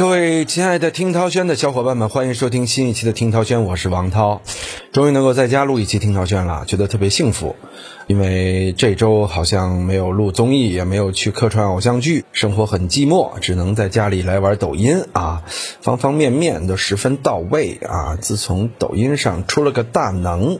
各位亲爱的听涛轩的小伙伴们，欢迎收听新一期的听涛轩，我是王涛。终于能够在家录一期听涛轩了，觉得特别幸福。因为这周好像没有录综艺，也没有去客串偶像剧，生活很寂寞，只能在家里来玩抖音啊，方方面面都十分到位啊。自从抖音上出了个大能，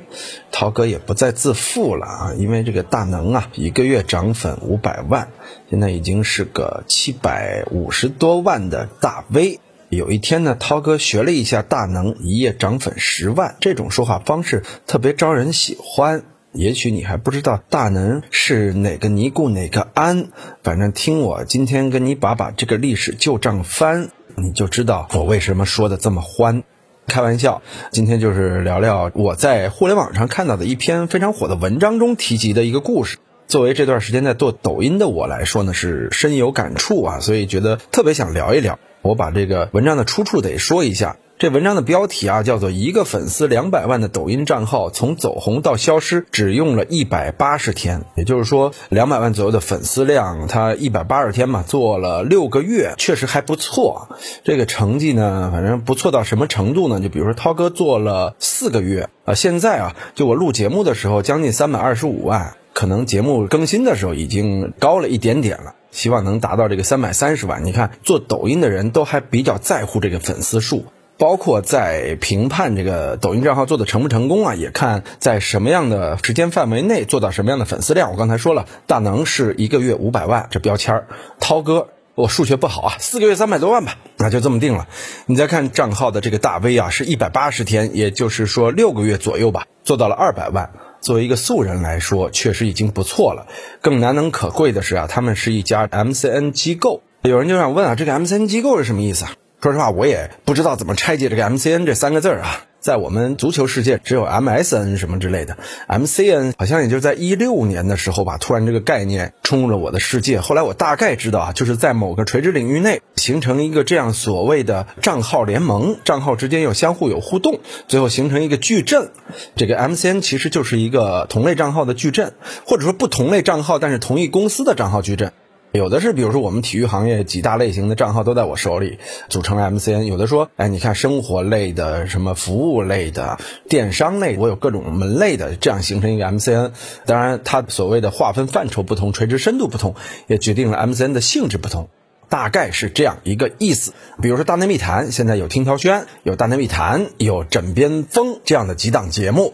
涛哥也不再自负了啊，因为这个大能啊，一个月涨粉五百万，现在已经是个七百五十多万的大 V。有一天呢，涛哥学了一下大能，一夜涨粉十万，这种说话方式特别招人喜欢。也许你还不知道大能是哪个尼姑哪个安，反正听我今天跟你把把这个历史旧账翻，你就知道我为什么说的这么欢。开玩笑，今天就是聊聊我在互联网上看到的一篇非常火的文章中提及的一个故事。作为这段时间在做抖音的我来说呢，是深有感触啊，所以觉得特别想聊一聊。我把这个文章的出处得说一下。这文章的标题啊，叫做“一个粉丝两百万的抖音账号从走红到消失只用了一百八十天”，也就是说，两百万左右的粉丝量，他一百八十天嘛，做了六个月，确实还不错。这个成绩呢，反正不错到什么程度呢？就比如说涛哥做了四个月啊，现在啊，就我录节目的时候，将近三百二十五万，可能节目更新的时候已经高了一点点了，希望能达到这个三百三十万。你看，做抖音的人都还比较在乎这个粉丝数。包括在评判这个抖音账号做的成不成功啊，也看在什么样的时间范围内做到什么样的粉丝量。我刚才说了，大能是一个月五百万这标签儿，涛哥我数学不好啊，四个月三百多万吧，那就这么定了。你再看账号的这个大 V 啊，是一百八十天，也就是说六个月左右吧，做到了二百万。作为一个素人来说，确实已经不错了。更难能可贵的是啊，他们是一家 MCN 机构。有人就想问啊，这个 MCN 机构是什么意思啊？说实话，我也不知道怎么拆解这个 MCN 这三个字儿啊。在我们足球世界，只有 MSN 什么之类的，MCN 好像也就在一六年的时候吧，突然这个概念冲入了我的世界。后来我大概知道啊，就是在某个垂直领域内形成一个这样所谓的账号联盟，账号之间又相互有互动，最后形成一个矩阵。这个 MCN 其实就是一个同类账号的矩阵，或者说不同类账号但是同一公司的账号矩阵。有的是，比如说我们体育行业几大类型的账号都在我手里，组成了 MCN。有的说，哎，你看生活类的、什么服务类的、电商类，我有各种门类的，这样形成一个 MCN。当然，它所谓的划分范畴不同，垂直深度不同，也决定了 MCN 的性质不同。大概是这样一个意思，比如说《大内密谈》，现在有听涛轩，有《大内密谈》，有枕边风这样的几档节目，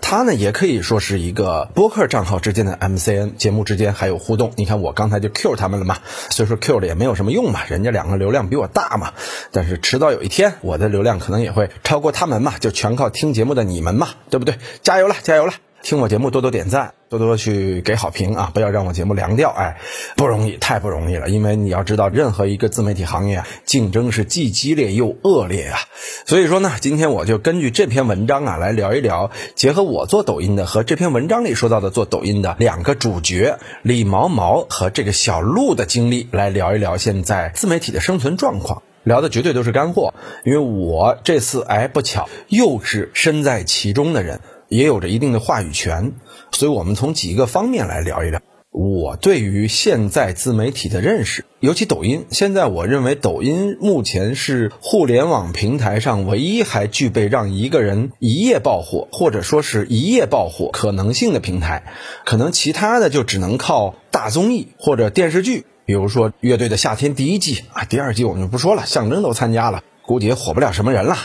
它呢也可以说是一个播客账号之间的 MCN，节目之间还有互动。你看我刚才就 Q 他们了嘛，所以说 Q 了也没有什么用嘛，人家两个流量比我大嘛，但是迟早有一天我的流量可能也会超过他们嘛，就全靠听节目的你们嘛，对不对？加油了，加油了！听我节目多多点赞，多多去给好评啊！不要让我节目凉掉，哎，不容易，太不容易了。因为你要知道，任何一个自媒体行业竞争是既激烈又恶劣啊。所以说呢，今天我就根据这篇文章啊来聊一聊，结合我做抖音的和这篇文章里说到的做抖音的两个主角李毛毛和这个小鹿的经历，来聊一聊现在自媒体的生存状况。聊的绝对都是干货，因为我这次哎不巧又是身在其中的人。也有着一定的话语权，所以我们从几个方面来聊一聊我对于现在自媒体的认识，尤其抖音。现在我认为抖音目前是互联网平台上唯一还具备让一个人一夜爆火，或者说是一夜爆火可能性的平台。可能其他的就只能靠大综艺或者电视剧，比如说《乐队的夏天》第一季啊，第二季我们就不说了，象征都参加了。估计也火不了什么人了。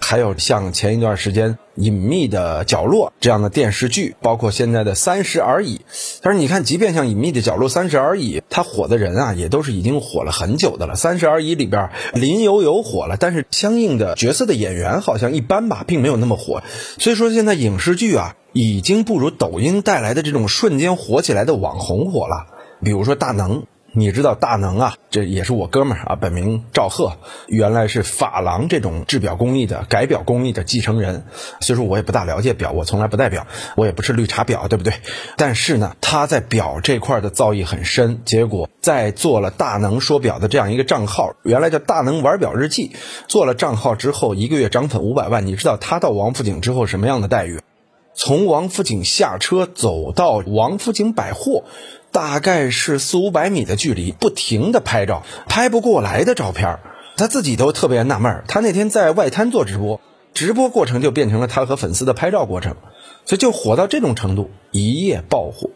还有像前一段时间《隐秘的角落》这样的电视剧，包括现在的《三十而已》。但是你看，即便像《隐秘的角落》《三十而已》，它火的人啊，也都是已经火了很久的了。《三十而已》里边林有有火了，但是相应的角色的演员好像一般吧，并没有那么火。所以说，现在影视剧啊，已经不如抖音带来的这种瞬间火起来的网红火了。比如说大能。你知道大能啊，这也是我哥们儿啊，本名赵贺，原来是珐琅这种制表工艺的改表工艺的继承人。所以说我也不大了解表，我从来不戴表，我也不是绿茶婊，对不对？但是呢，他在表这块的造诣很深。结果在做了大能说表的这样一个账号，原来叫大能玩表日记，做了账号之后，一个月涨粉五百万。你知道他到王府井之后什么样的待遇？从王府井下车走到王府井百货。大概是四五百米的距离，不停的拍照，拍不过来的照片他自己都特别纳闷儿。他那天在外滩做直播，直播过程就变成了他和粉丝的拍照过程，所以就火到这种程度，一夜爆火。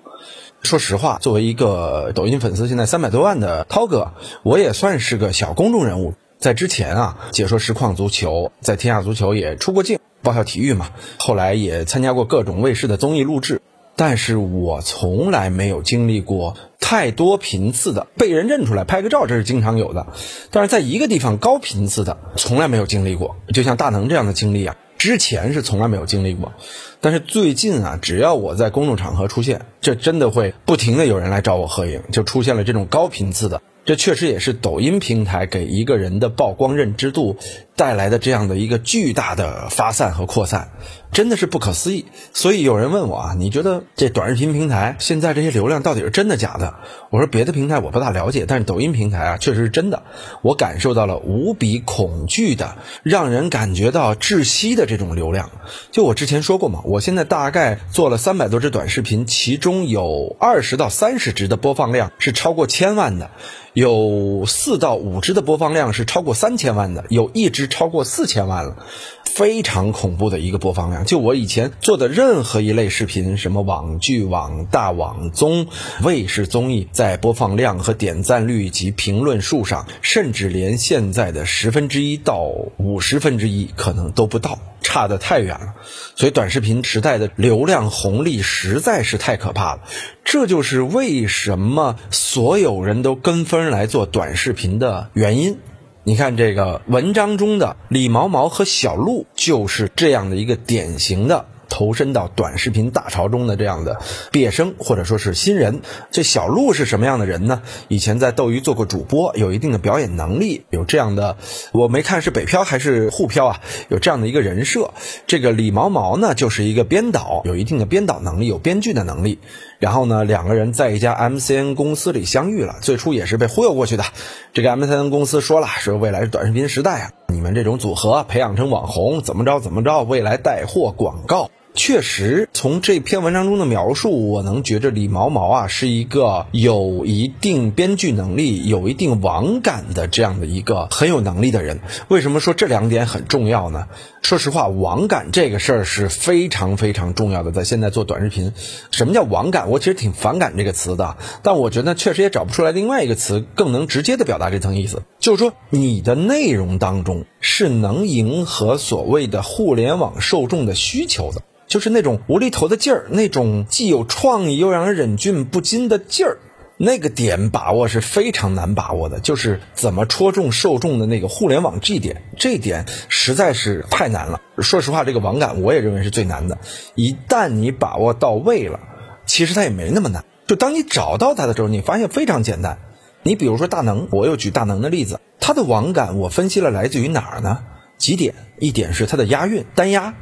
说实话，作为一个抖音粉丝现在三百多万的涛哥，我也算是个小公众人物。在之前啊，解说实况足球，在天下足球也出过镜，爆笑体育嘛。后来也参加过各种卫视的综艺录制，但是我从来没有经历过太多频次的被人认出来拍个照，这是经常有的。但是在一个地方高频次的，从来没有经历过。就像大能这样的经历啊。之前是从来没有经历过，但是最近啊，只要我在公众场合出现，这真的会不停的有人来找我合影，就出现了这种高频次的。这确实也是抖音平台给一个人的曝光认知度带来的这样的一个巨大的发散和扩散，真的是不可思议。所以有人问我啊，你觉得这短视频平台现在这些流量到底是真的假的？我说别的平台我不大了解，但是抖音平台啊确实是真的。我感受到了无比恐惧的，让人感觉到窒息的这种流量。就我之前说过嘛，我现在大概做了三百多支短视频，其中有二十到三十支的播放量是超过千万的。有四到五支的播放量是超过三千万的，有一支超过四千万了，非常恐怖的一个播放量。就我以前做的任何一类视频，什么网剧、网大、网综、卫视综艺，在播放量和点赞率以及评论数上，甚至连现在的十分之一到五十分之一可能都不到。差得太远了，所以短视频时代的流量红利实在是太可怕了。这就是为什么所有人都跟风来做短视频的原因。你看这个文章中的李毛毛和小鹿，就是这样的一个典型的。投身到短视频大潮中的这样的毕业生或者说是新人，这小鹿是什么样的人呢？以前在斗鱼做过主播，有一定的表演能力，有这样的，我没看是北漂还是沪漂啊，有这样的一个人设。这个李毛毛呢，就是一个编导，有一定的编导能力，有编剧的能力。然后呢，两个人在一家 MCN 公司里相遇了，最初也是被忽悠过去的。这个 MCN 公司说了，说未来是短视频时代啊，你们这种组合培养成网红，怎么着怎么着，未来带货广告。确实，从这篇文章中的描述，我能觉着李毛毛啊是一个有一定编剧能力、有一定网感的这样的一个很有能力的人。为什么说这两点很重要呢？说实话，网感这个事儿是非常非常重要的。在现在做短视频，什么叫网感？我其实挺反感这个词的，但我觉得确实也找不出来另外一个词更能直接的表达这层意思。就是说，你的内容当中是能迎合所谓的互联网受众的需求的。就是那种无厘头的劲儿，那种既有创意又让人忍俊不禁的劲儿，那个点把握是非常难把握的。就是怎么戳中受众的那个互联网 G 点，这点实在是太难了。说实话，这个网感我也认为是最难的。一旦你把握到位了，其实它也没那么难。就当你找到它的时候，你发现非常简单。你比如说大能，我又举大能的例子，它的网感我分析了来自于哪儿呢？几点？一点是它的押韵，单押，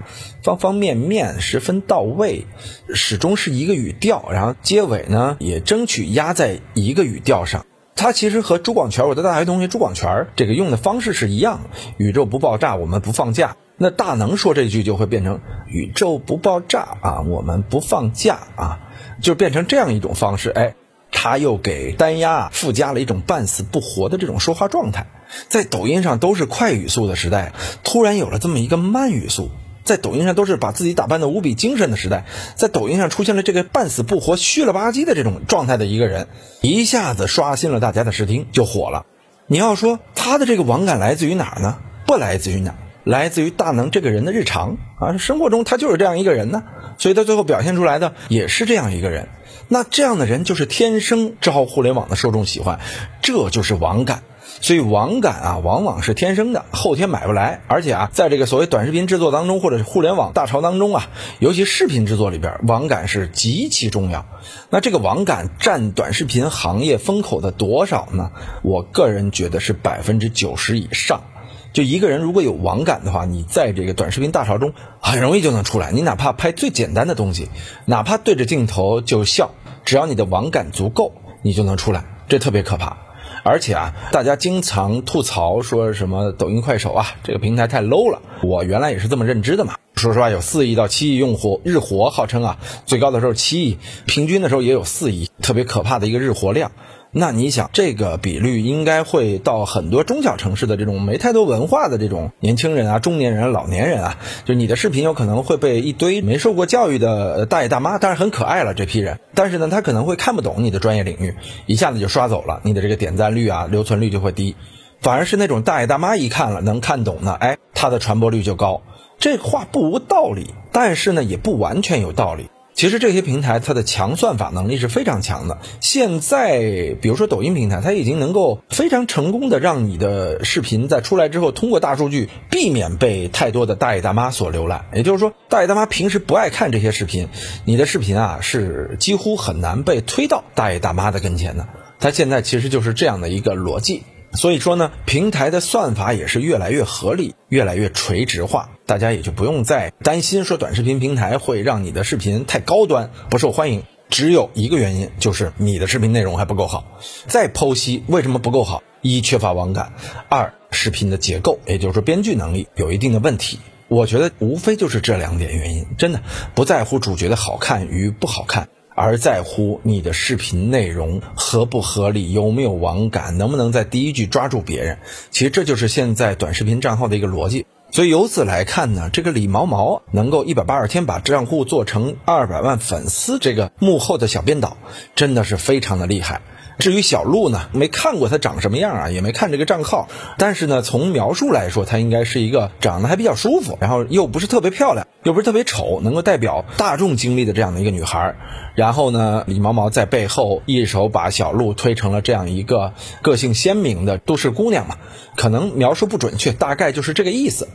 方方面面十分到位，始终是一个语调，然后结尾呢也争取压在一个语调上。它其实和朱广权，我的大学同学朱广权这个用的方式是一样。宇宙不爆炸，我们不放假。那大能说这句就会变成宇宙不爆炸啊，我们不放假啊，就变成这样一种方式。哎，他又给单押附加了一种半死不活的这种说话状态。在抖音上都是快语速的时代，突然有了这么一个慢语速。在抖音上都是把自己打扮的无比精神的时代，在抖音上出现了这个半死不活、虚了吧唧的这种状态的一个人，一下子刷新了大家的视听，就火了。你要说他的这个网感来自于哪儿呢？不来自于哪儿，来自于大能这个人的日常啊，生活中他就是这样一个人呢，所以他最后表现出来的也是这样一个人。那这样的人就是天生招互联网的受众喜欢，这就是网感。所以网感啊，往往是天生的，后天买不来。而且啊，在这个所谓短视频制作当中，或者是互联网大潮当中啊，尤其视频制作里边，网感是极其重要。那这个网感占短视频行业风口的多少呢？我个人觉得是百分之九十以上。就一个人如果有网感的话，你在这个短视频大潮中很容易就能出来。你哪怕拍最简单的东西，哪怕对着镜头就笑，只要你的网感足够，你就能出来。这特别可怕。而且啊，大家经常吐槽说什么抖音、快手啊，这个平台太 low 了。我原来也是这么认知的嘛。说实话，有四亿到七亿用户日活，号称啊最高的时候七亿，平均的时候也有四亿，特别可怕的一个日活量。那你想，这个比率应该会到很多中小城市的这种没太多文化的这种年轻人啊、中年人、老年人啊，就你的视频有可能会被一堆没受过教育的大爷大妈，当然很可爱了这批人，但是呢，他可能会看不懂你的专业领域，一下子就刷走了，你的这个点赞率啊、留存率就会低，反而是那种大爷大妈一看了能看懂的，哎，他的传播率就高。这话不无道理，但是呢，也不完全有道理。其实这些平台它的强算法能力是非常强的。现在，比如说抖音平台，它已经能够非常成功的让你的视频在出来之后，通过大数据避免被太多的大爷大妈所浏览。也就是说，大爷大妈平时不爱看这些视频，你的视频啊是几乎很难被推到大爷大妈的跟前的。它现在其实就是这样的一个逻辑。所以说呢，平台的算法也是越来越合理，越来越垂直化，大家也就不用再担心说短视频平台会让你的视频太高端不受欢迎。只有一个原因，就是你的视频内容还不够好。再剖析为什么不够好：一、缺乏网感；二、视频的结构，也就是说编剧能力有一定的问题。我觉得无非就是这两点原因，真的不在乎主角的好看与不好看。而在乎你的视频内容合不合理，有没有网感，能不能在第一句抓住别人。其实这就是现在短视频账号的一个逻辑。所以由此来看呢，这个李毛毛能够一百八十天把账户做成二百万粉丝，这个幕后的小编导真的是非常的厉害。至于小鹿呢，没看过他长什么样啊，也没看这个账号，但是呢，从描述来说，她应该是一个长得还比较舒服，然后又不是特别漂亮，又不是特别丑，能够代表大众经历的这样的一个女孩。然后呢，李毛毛在背后一手把小鹿推成了这样一个个性鲜明的都市姑娘嘛，可能描述不准确，大概就是这个意思。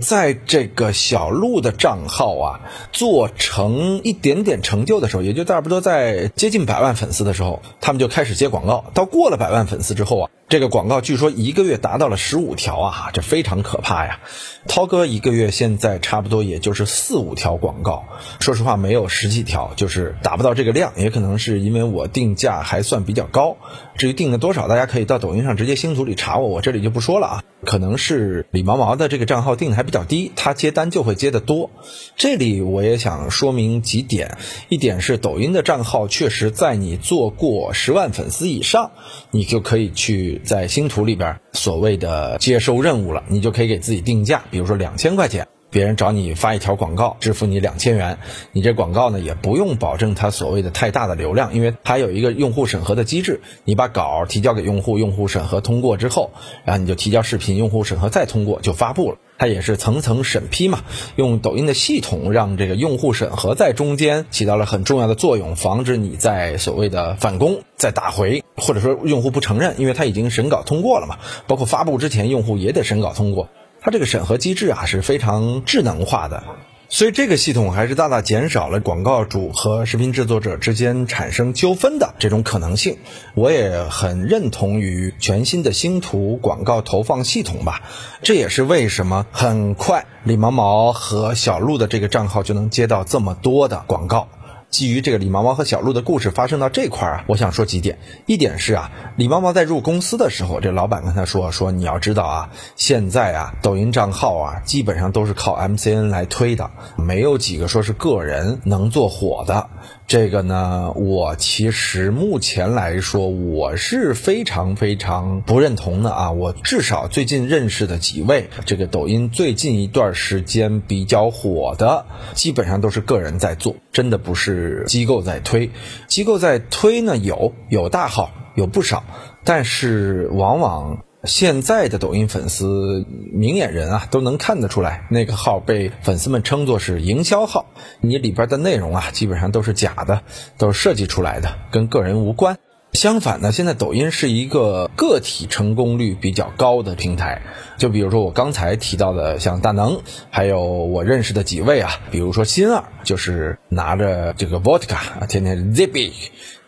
在这个小鹿的账号啊做成一点点成就的时候，也就差不多在接近百万粉丝的时候，他们就开始接广告。到过了百万粉丝之后啊。这个广告据说一个月达到了十五条啊，这非常可怕呀！涛哥一个月现在差不多也就是四五条广告，说实话没有十几条，就是达不到这个量，也可能是因为我定价还算比较高。至于定的多少，大家可以到抖音上直接星图里查我，我这里就不说了啊。可能是李毛毛的这个账号定的还比较低，他接单就会接的多。这里我也想说明几点，一点是抖音的账号确实在你做过十万粉丝以上，你就可以去。在星图里边，所谓的接收任务了，你就可以给自己定价，比如说两千块钱，别人找你发一条广告，支付你两千元，你这广告呢也不用保证它所谓的太大的流量，因为它有一个用户审核的机制，你把稿提交给用户，用户审核通过之后，然后你就提交视频，用户审核再通过就发布了。它也是层层审批嘛，用抖音的系统让这个用户审核在中间起到了很重要的作用，防止你在所谓的返工再打回，或者说用户不承认，因为他已经审稿通过了嘛。包括发布之前，用户也得审稿通过，它这个审核机制啊是非常智能化的。所以这个系统还是大大减少了广告主和视频制作者之间产生纠纷的这种可能性。我也很认同于全新的星图广告投放系统吧。这也是为什么很快李毛毛和小鹿的这个账号就能接到这么多的广告。基于这个李毛毛和小鹿的故事发生到这块儿啊，我想说几点。一点是啊，李毛毛在入公司的时候，这老板跟他说说，你要知道啊，现在啊，抖音账号啊，基本上都是靠 MCN 来推的，没有几个说是个人能做火的。这个呢，我其实目前来说，我是非常非常不认同的啊。我至少最近认识的几位，这个抖音最近一段时间比较火的，基本上都是个人在做，真的不是机构在推。机构在推呢，有有大号，有不少，但是往往。现在的抖音粉丝明眼人啊，都能看得出来，那个号被粉丝们称作是营销号。你里边的内容啊，基本上都是假的，都是设计出来的，跟个人无关。相反呢，现在抖音是一个个体成功率比较高的平台。就比如说我刚才提到的，像大能，还有我认识的几位啊，比如说新二，就是拿着这个 vodka 啊，天天 zippy，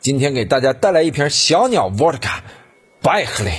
今天给大家带来一瓶小鸟 vodka，拜克嘞。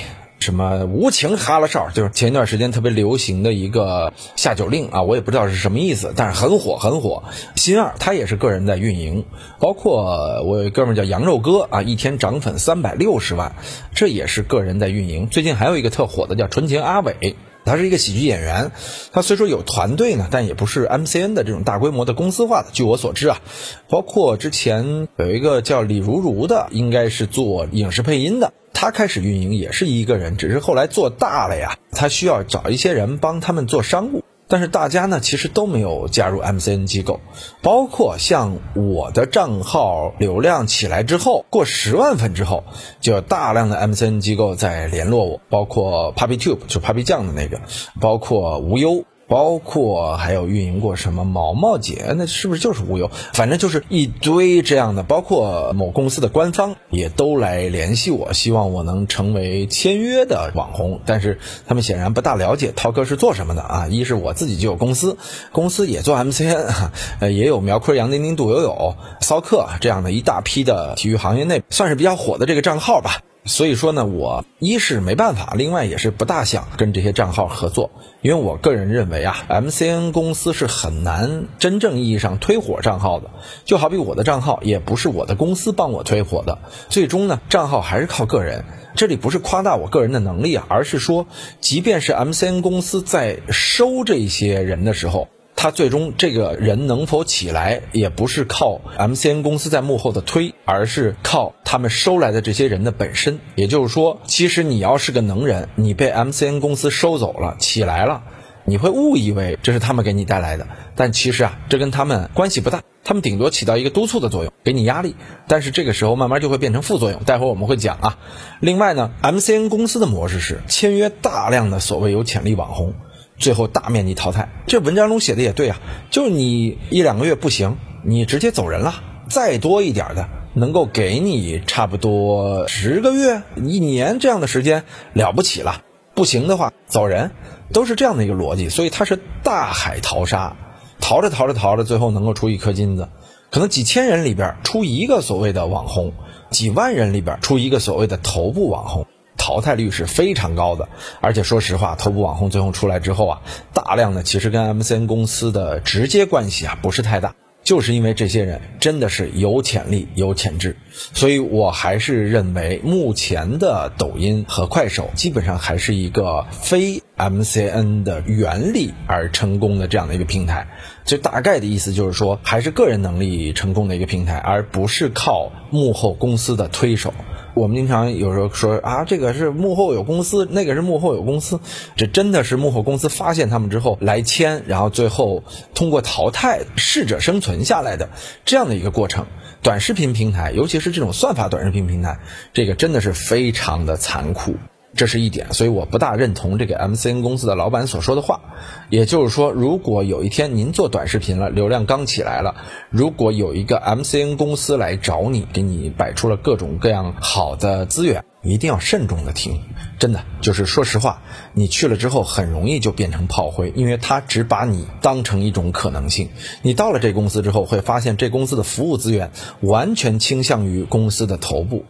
什么无情哈拉哨，就是前一段时间特别流行的一个下酒令啊，我也不知道是什么意思，但是很火很火。新二他也是个人在运营，包括我有哥们叫羊肉哥啊，一天涨粉三百六十万，这也是个人在运营。最近还有一个特火的叫纯情阿伟。他是一个喜剧演员，他虽说有团队呢，但也不是 MCN 的这种大规模的公司化的。据我所知啊，包括之前有一个叫李如如的，应该是做影视配音的，他开始运营也是一个人，只是后来做大了呀，他需要找一些人帮他们做商务。但是大家呢，其实都没有加入 MCN 机构，包括像我的账号流量起来之后，过十万粉之后，就有大量的 MCN 机构在联络我，包括 Papi Tube 就 Papi 酱的那个，包括无忧。包括还有运营过什么毛毛姐，那是不是就是无忧？反正就是一堆这样的，包括某公司的官方也都来联系我，希望我能成为签约的网红。但是他们显然不大了解涛哥是做什么的啊！一是我自己就有公司，公司也做 MCN，呃，也有苗坤、杨丁丁、杜友友、骚客这样的一大批的体育行业内算是比较火的这个账号吧。所以说呢，我一是没办法，另外也是不大想跟这些账号合作，因为我个人认为啊，MCN 公司是很难真正意义上推火账号的。就好比我的账号也不是我的公司帮我推火的，最终呢，账号还是靠个人。这里不是夸大我个人的能力啊，而是说，即便是 MCN 公司在收这些人的时候。他最终这个人能否起来，也不是靠 MCN 公司在幕后的推，而是靠他们收来的这些人的本身。也就是说，其实你要是个能人，你被 MCN 公司收走了，起来了，你会误以为这是他们给你带来的，但其实啊，这跟他们关系不大，他们顶多起到一个督促的作用，给你压力。但是这个时候慢慢就会变成副作用，待会儿我们会讲啊。另外呢，MCN 公司的模式是签约大量的所谓有潜力网红。最后大面积淘汰，这文章中写的也对啊，就是你一两个月不行，你直接走人了。再多一点的，能够给你差不多十个月、一年这样的时间，了不起了。不行的话，走人，都是这样的一个逻辑。所以它是大海淘沙，淘着淘着淘着，最后能够出一颗金子。可能几千人里边出一个所谓的网红，几万人里边出一个所谓的头部网红。淘汰率是非常高的，而且说实话，头部网红最后出来之后啊，大量的其实跟 MCN 公司的直接关系啊不是太大，就是因为这些人真的是有潜力、有潜质，所以我还是认为目前的抖音和快手基本上还是一个非 MCN 的原理而成功的这样的一个平台。这大概的意思就是说，还是个人能力成功的一个平台，而不是靠幕后公司的推手。我们经常有时候说啊，这个是幕后有公司，那个是幕后有公司，这真的是幕后公司发现他们之后来签，然后最后通过淘汰适者生存下来的这样的一个过程。短视频平台，尤其是这种算法短视频平台，这个真的是非常的残酷。这是一点，所以我不大认同这个 MCN 公司的老板所说的话。也就是说，如果有一天您做短视频了，流量刚起来了，如果有一个 MCN 公司来找你，给你摆出了各种各样好的资源，一定要慎重的听。真的，就是说实话，你去了之后很容易就变成炮灰，因为他只把你当成一种可能性。你到了这公司之后，会发现这公司的服务资源完全倾向于公司的头部。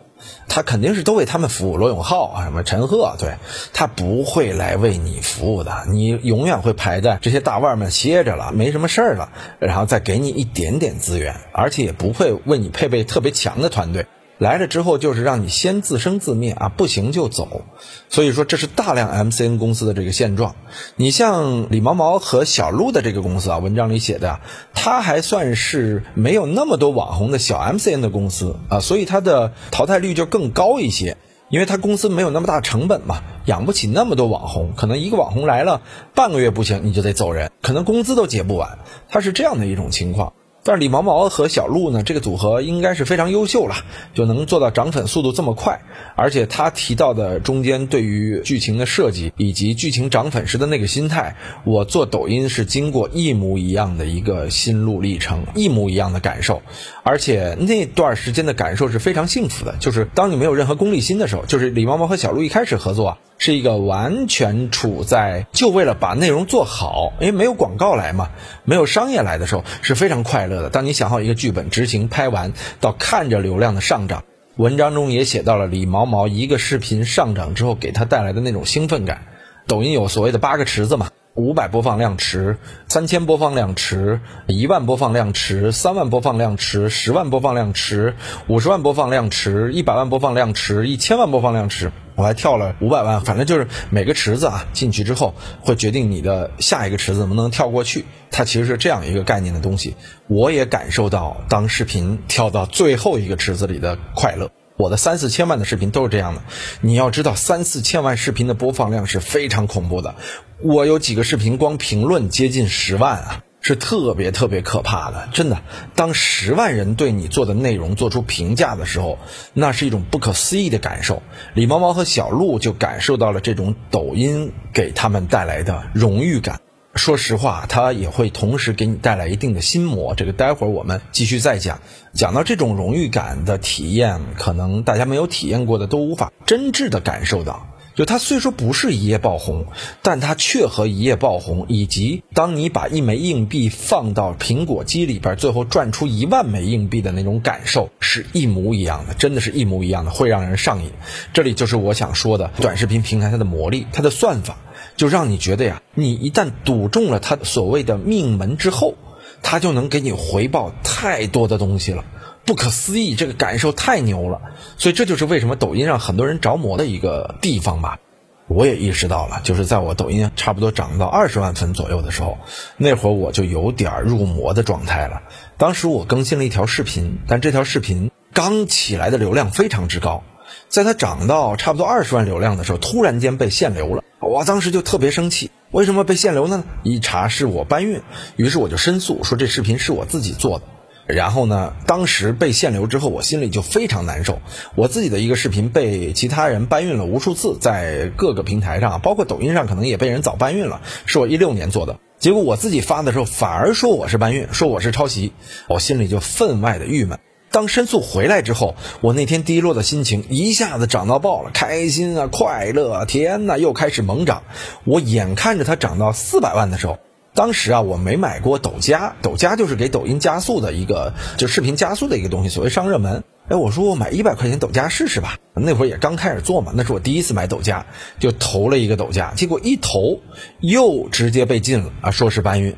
他肯定是都为他们服务，罗永浩啊，什么陈赫，对他不会来为你服务的，你永远会排在这些大腕们歇着了，没什么事儿了，然后再给你一点点资源，而且也不会为你配备特别强的团队。来了之后就是让你先自生自灭啊，不行就走。所以说这是大量 MCN 公司的这个现状。你像李毛毛和小鹿的这个公司啊，文章里写的，它还算是没有那么多网红的小 MCN 的公司啊，所以它的淘汰率就更高一些，因为它公司没有那么大成本嘛，养不起那么多网红，可能一个网红来了半个月不行，你就得走人，可能工资都结不完，它是这样的一种情况。但是李毛毛和小鹿呢，这个组合应该是非常优秀了，就能做到涨粉速度这么快。而且他提到的中间对于剧情的设计以及剧情涨粉时的那个心态，我做抖音是经过一模一样的一个心路历程，一模一样的感受。而且那段时间的感受是非常幸福的，就是当你没有任何功利心的时候，就是李毛毛和小鹿一开始合作啊。是一个完全处在就为了把内容做好，因为没有广告来嘛，没有商业来的时候是非常快乐当你想好一个剧本，执行拍完，到看着流量的上涨，文章中也写到了李毛毛一个视频上涨之后给他带来的那种兴奋感。抖音有所谓的八个池子嘛，五百播放量池、三千播放量池、一万播放量池、三万播放量池、十万播放量池、五十万播放量池、一百万播放量池、一千万播放量池。我还跳了五百万，反正就是每个池子啊进去之后会决定你的下一个池子能不能跳过去，它其实是这样一个概念的东西。我也感受到当视频跳到最后一个池子里的快乐。我的三四千万的视频都是这样的，你要知道三四千万视频的播放量是非常恐怖的。我有几个视频光评论接近十万啊，是特别特别可怕的。真的，当十万人对你做的内容做出评价的时候，那是一种不可思议的感受。李毛毛和小鹿就感受到了这种抖音给他们带来的荣誉感。说实话，它也会同时给你带来一定的心魔。这个待会儿我们继续再讲。讲到这种荣誉感的体验，可能大家没有体验过的都无法真挚的感受到。就它虽说不是一夜爆红，但它却和一夜爆红，以及当你把一枚硬币放到苹果机里边，最后转出一万枚硬币的那种感受是一模一样的，真的是一模一样的，会让人上瘾。这里就是我想说的短视频平台它的魔力，它的算法。就让你觉得呀，你一旦赌中了他所谓的命门之后，他就能给你回报太多的东西了，不可思议，这个感受太牛了。所以这就是为什么抖音让很多人着魔的一个地方吧。我也意识到了，就是在我抖音差不多涨到二十万粉左右的时候，那会儿我就有点入魔的状态了。当时我更新了一条视频，但这条视频刚起来的流量非常之高，在它涨到差不多二十万流量的时候，突然间被限流了。我当时就特别生气，为什么被限流呢？一查是我搬运，于是我就申诉说这视频是我自己做的。然后呢，当时被限流之后，我心里就非常难受。我自己的一个视频被其他人搬运了无数次，在各个平台上，包括抖音上，可能也被人早搬运了。是我一六年做的，结果我自己发的时候反而说我是搬运，说我是抄袭，我心里就分外的郁闷。当申诉回来之后，我那天低落的心情一下子涨到爆了，开心啊，快乐，天呐，又开始猛涨。我眼看着它涨到四百万的时候，当时啊，我没买过抖加，抖加就是给抖音加速的一个，就视频加速的一个东西，所谓上热门。哎，我说我买一百块钱抖加试试吧，那会儿也刚开始做嘛，那是我第一次买抖加，就投了一个抖加，结果一投又直接被禁了啊，说是搬运。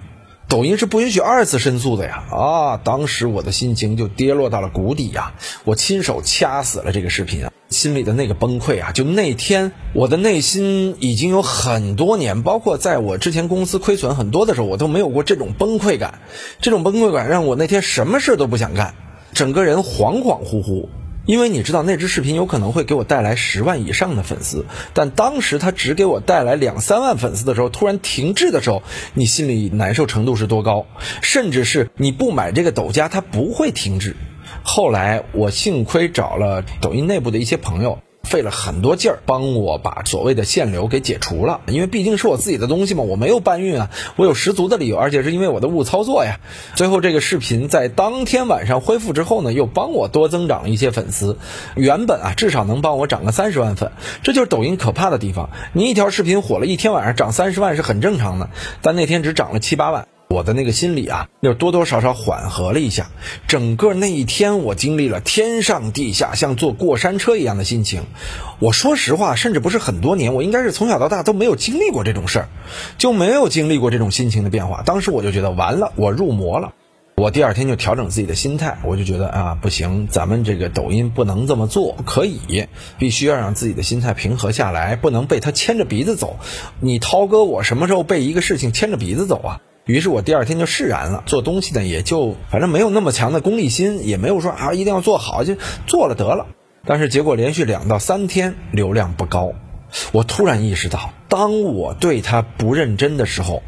抖音是不允许二次申诉的呀！啊，当时我的心情就跌落到了谷底呀！我亲手掐死了这个视频啊，心里的那个崩溃啊！就那天，我的内心已经有很多年，包括在我之前公司亏损很多的时候，我都没有过这种崩溃感。这种崩溃感让我那天什么事都不想干，整个人恍恍惚惚。因为你知道那支视频有可能会给我带来十万以上的粉丝，但当时他只给我带来两三万粉丝的时候，突然停滞的时候，你心里难受程度是多高？甚至是你不买这个抖加，它不会停滞。后来我幸亏找了抖音内部的一些朋友。费了很多劲儿帮我把所谓的限流给解除了，因为毕竟是我自己的东西嘛，我没有搬运啊，我有十足的理由，而且是因为我的误操作呀。最后这个视频在当天晚上恢复之后呢，又帮我多增长了一些粉丝，原本啊至少能帮我涨个三十万粉，这就是抖音可怕的地方。你一条视频火了一天晚上涨三十万是很正常的，但那天只涨了七八万。我的那个心里啊，就多多少少缓和了一下。整个那一天，我经历了天上地下，像坐过山车一样的心情。我说实话，甚至不是很多年，我应该是从小到大都没有经历过这种事儿，就没有经历过这种心情的变化。当时我就觉得完了，我入魔了。我第二天就调整自己的心态，我就觉得啊，不行，咱们这个抖音不能这么做，不可以，必须要让自己的心态平和下来，不能被他牵着鼻子走。你涛哥，我什么时候被一个事情牵着鼻子走啊？于是我第二天就释然了，做东西呢也就反正没有那么强的功利心，也没有说啊一定要做好就做了得了。但是结果连续两到三天流量不高，我突然意识到，当我对他不认真的时候，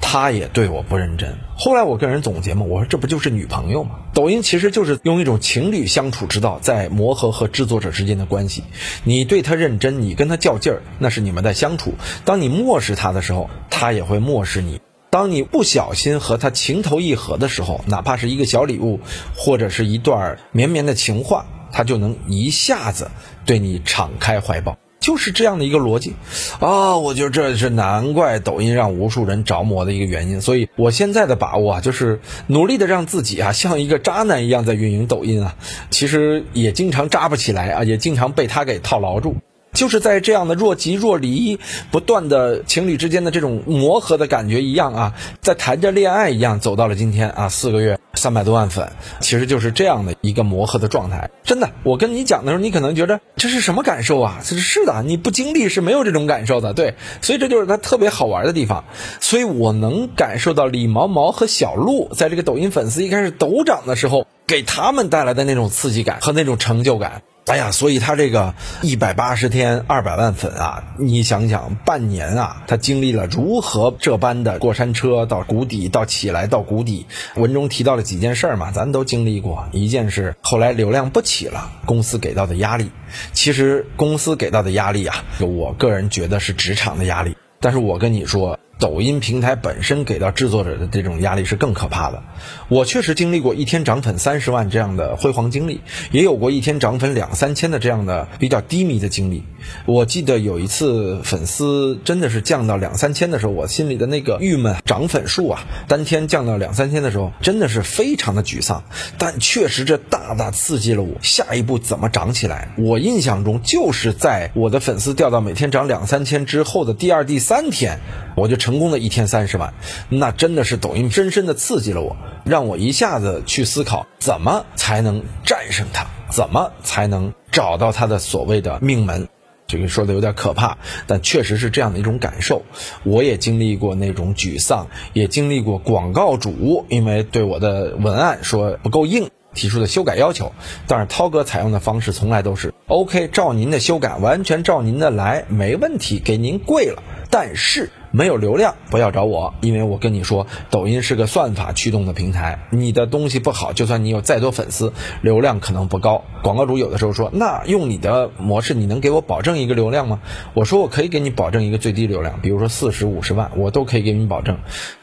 他也对我不认真。后来我跟人总结嘛，我说这不就是女朋友吗？抖音其实就是用一种情侣相处之道在磨合和制作者之间的关系。你对他认真，你跟他较劲儿，那是你们在相处。当你漠视他的时候，他也会漠视你。当你不小心和他情投意合的时候，哪怕是一个小礼物，或者是一段绵绵的情话，他就能一下子对你敞开怀抱，就是这样的一个逻辑啊！我觉得这是难怪抖音让无数人着魔的一个原因。所以我现在的把握啊，就是努力的让自己啊像一个渣男一样在运营抖音啊，其实也经常渣不起来啊，也经常被他给套牢住。就是在这样的若即若离、不断的情侣之间的这种磨合的感觉一样啊，在谈着恋爱一样走到了今天啊，四个月。三百多万粉，其实就是这样的一个磨合的状态。真的，我跟你讲的时候，你可能觉得这是什么感受啊？是是的，你不经历是没有这种感受的。对，所以这就是它特别好玩的地方。所以我能感受到李毛毛和小鹿在这个抖音粉丝一开始陡涨的时候，给他们带来的那种刺激感和那种成就感。哎呀，所以他这个一百八十天二百万粉啊，你想想半年啊，他经历了如何这般的过山车到谷底到起来到谷底。文中提到了几件事儿嘛，咱都经历过。一件是后来流量不起了，公司给到的压力。其实公司给到的压力啊，我个人觉得是职场的压力。但是我跟你说。抖音平台本身给到制作者的这种压力是更可怕的。我确实经历过一天涨粉三十万这样的辉煌经历，也有过一天涨粉两三千的这样的比较低迷的经历。我记得有一次粉丝真的是降到两三千的时候，我心里的那个郁闷，涨粉数啊，单天降到两三千的时候，真的是非常的沮丧。但确实这大大刺激了我下一步怎么涨起来。我印象中就是在我的粉丝掉到每天涨两三千之后的第二、第三天，我就成。成功的一天三十万，那真的是抖音深深的刺激了我，让我一下子去思考怎么才能战胜它，怎么才能找到它的所谓的命门。这个说的有点可怕，但确实是这样的一种感受。我也经历过那种沮丧，也经历过广告主因为对我的文案说不够硬提出的修改要求。但是涛哥采用的方式从来都是 OK，照您的修改，完全照您的来，没问题，给您跪了。但是。没有流量，不要找我，因为我跟你说，抖音是个算法驱动的平台，你的东西不好，就算你有再多粉丝，流量可能不高。广告主有的时候说，那用你的模式，你能给我保证一个流量吗？我说我可以给你保证一个最低流量，比如说四十五十万，我都可以给你保证。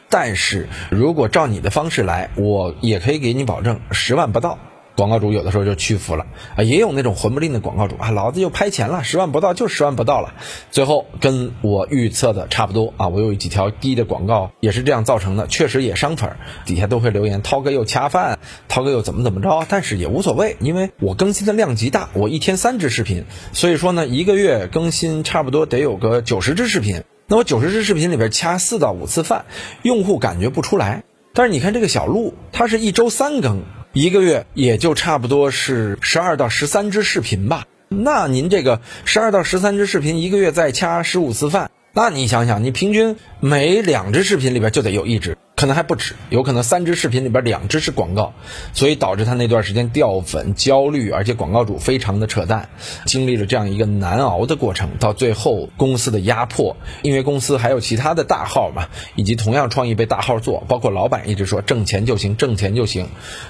但是如果照你的方式来，我也可以给你保证十万不到。广告主有的时候就屈服了啊，也有那种混不吝的广告主啊，老子又拍钱了，十万不到就十万不到了，最后跟我预测的差不多啊，我有几条低的广告也是这样造成的，确实也伤粉，底下都会留言，涛哥又恰饭，涛哥又怎么怎么着，但是也无所谓，因为我更新的量极大，我一天三支视频，所以说呢，一个月更新差不多得有个九十支视频，那我九十支视频里边掐四到五次饭，用户感觉不出来，但是你看这个小鹿，它是一周三更。一个月也就差不多是十二到十三支视频吧。那您这个十二到十三支视频，一个月再掐十五次饭，那你想想，你平均每两支视频里边就得有一支。可能还不止，有可能三支视频里边两支是广告，所以导致他那段时间掉粉焦虑，而且广告主非常的扯淡，经历了这样一个难熬的过程，到最后公司的压迫，因为公司还有其他的大号嘛，以及同样创意被大号做，包括老板一直说挣钱就行，挣钱就行，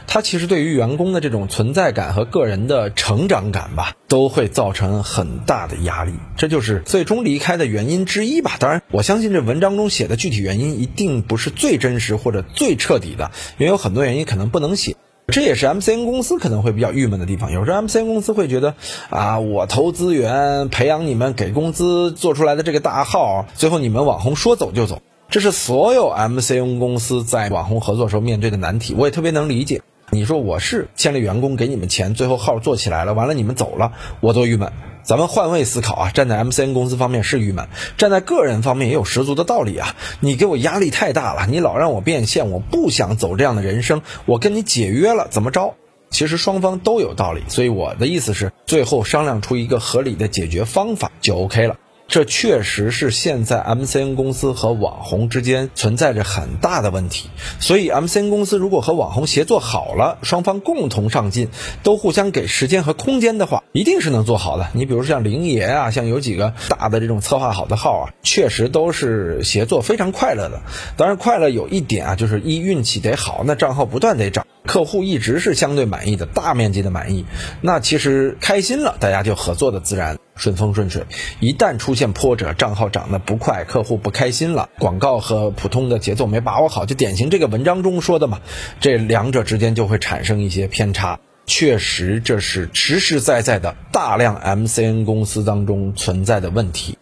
他其实对于员工的这种存在感和个人的成长感吧，都会造成很大的压力，这就是最终离开的原因之一吧。当然，我相信这文章中写的具体原因一定不是最真。实或者最彻底的，因为有很多原因可能不能写，这也是 MCN 公司可能会比较郁闷的地方。有时候 MCN 公司会觉得啊，我投资源培养你们，给工资做出来的这个大号，最后你们网红说走就走，这是所有 MCN 公司在网红合作时候面对的难题。我也特别能理解。你说我是签了员工给你们钱，最后号做起来了，完了你们走了，我多郁闷。咱们换位思考啊，站在 MCN 公司方面是郁闷，站在个人方面也有十足的道理啊。你给我压力太大了，你老让我变现，我不想走这样的人生，我跟你解约了，怎么着？其实双方都有道理，所以我的意思是，最后商量出一个合理的解决方法就 OK 了。这确实是现在 MCN 公司和网红之间存在着很大的问题，所以 MCN 公司如果和网红协作好了，双方共同上进，都互相给时间和空间的话，一定是能做好的。你比如像灵爷啊，像有几个大的这种策划好的号啊，确实都是协作非常快乐的。当然，快乐有一点啊，就是一运气得好，那账号不断得涨，客户一直是相对满意的，大面积的满意，那其实开心了，大家就合作的自然。顺风顺水，一旦出现波折，账号涨得不快，客户不开心了，广告和普通的节奏没把握好，就典型这个文章中说的嘛，这两者之间就会产生一些偏差。确实，这是实实在在的大量 MCN 公司当中存在的问题。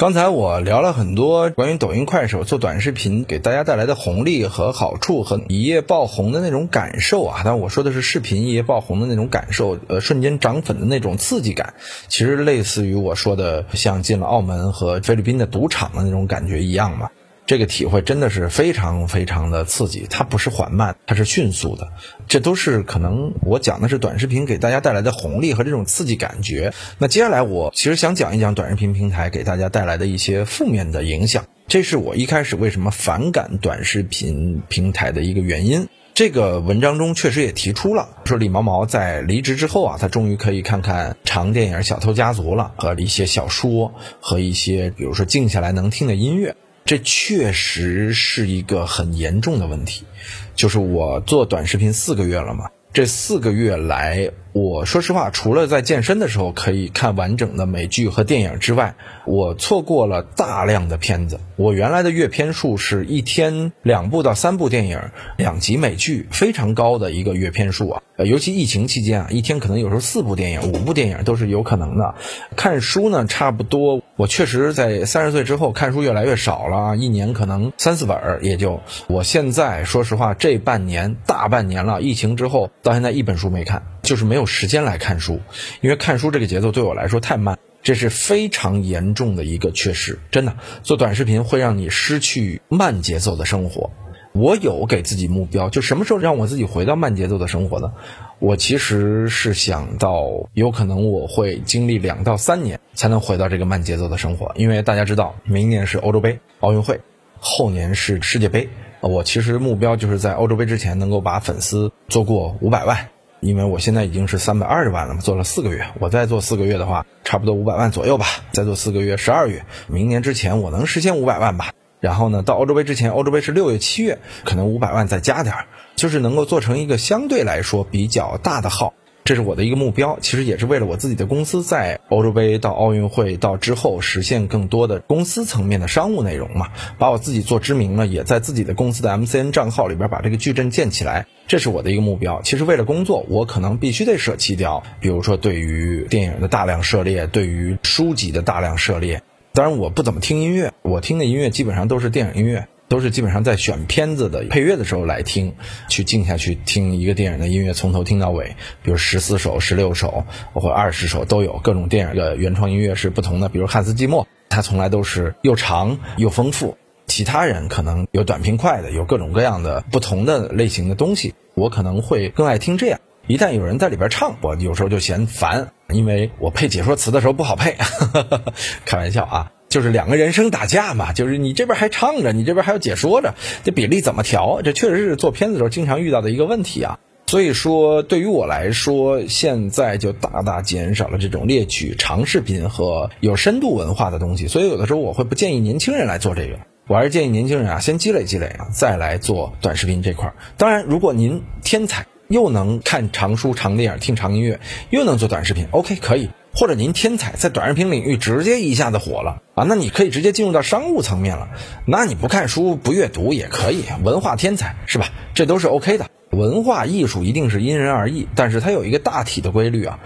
刚才我聊了很多关于抖音、快手做短视频给大家带来的红利和好处，和一夜爆红的那种感受啊。但，我说的是视频一夜爆红的那种感受，呃，瞬间涨粉的那种刺激感，其实类似于我说的像进了澳门和菲律宾的赌场的那种感觉一样嘛。这个体会真的是非常非常的刺激，它不是缓慢，它是迅速的。这都是可能我讲的是短视频给大家带来的红利和这种刺激感觉。那接下来我其实想讲一讲短视频平台给大家带来的一些负面的影响。这是我一开始为什么反感短视频平台的一个原因。这个文章中确实也提出了，说李毛毛在离职之后啊，他终于可以看看长电影《小偷家族》了，和一些小说和一些比如说静下来能听的音乐。这确实是一个很严重的问题，就是我做短视频四个月了嘛，这四个月来，我说实话，除了在健身的时候可以看完整的美剧和电影之外，我错过了大量的片子。我原来的阅片数是一天两部到三部电影，两集美剧，非常高的一个阅片数啊。呃，尤其疫情期间啊，一天可能有时候四部电影、五部电影都是有可能的。看书呢，差不多，我确实在三十岁之后看书越来越少了，一年可能三四本儿也就。我现在说实话，这半年大半年了，疫情之后到现在一本书没看，就是没有时间来看书，因为看书这个节奏对我来说太慢，这是非常严重的一个缺失。真的，做短视频会让你失去慢节奏的生活。我有给自己目标，就什么时候让我自己回到慢节奏的生活呢？我其实是想到，有可能我会经历两到三年才能回到这个慢节奏的生活，因为大家知道，明年是欧洲杯、奥运会，后年是世界杯。我其实目标就是在欧洲杯之前能够把粉丝做过五百万，因为我现在已经是三百二十万了嘛，做了四个月，我再做四个月的话，差不多五百万左右吧。再做四个月，十二月，明年之前我能实现五百万吧。然后呢，到欧洲杯之前，欧洲杯是六月、七月，可能五百万再加点儿，就是能够做成一个相对来说比较大的号，这是我的一个目标。其实也是为了我自己的公司在欧洲杯到奥运会到之后实现更多的公司层面的商务内容嘛，把我自己做知名了，也在自己的公司的 MCN 账号里边把这个矩阵建起来，这是我的一个目标。其实为了工作，我可能必须得舍弃掉，比如说对于电影的大量涉猎，对于书籍的大量涉猎。当然，我不怎么听音乐，我听的音乐基本上都是电影音乐，都是基本上在选片子的配乐的时候来听，去静下去听一个电影的音乐，从头听到尾，比如十四首、十六首或二十首都有，各种电影的原创音乐是不同的。比如汉斯季默，他从来都是又长又丰富。其他人可能有短平快的，有各种各样的不同的类型的东西，我可能会更爱听这样。一旦有人在里边唱，我有时候就嫌烦，因为我配解说词的时候不好配。开玩笑啊，就是两个人声打架嘛，就是你这边还唱着，你这边还要解说着，这比例怎么调？这确实是做片子的时候经常遇到的一个问题啊。所以说，对于我来说，现在就大大减少了这种猎取长视频和有深度文化的东西。所以有的时候我会不建议年轻人来做这个，我还是建议年轻人啊，先积累积累啊，再来做短视频这块。当然，如果您天才。又能看长书、长电影、听长音乐，又能做短视频，OK，可以。或者您天才，在短视频领域直接一下子火了啊，那你可以直接进入到商务层面了。那你不看书、不阅读也可以，文化天才是吧？这都是 OK 的。文化艺术一定是因人而异，但是它有一个大体的规律啊，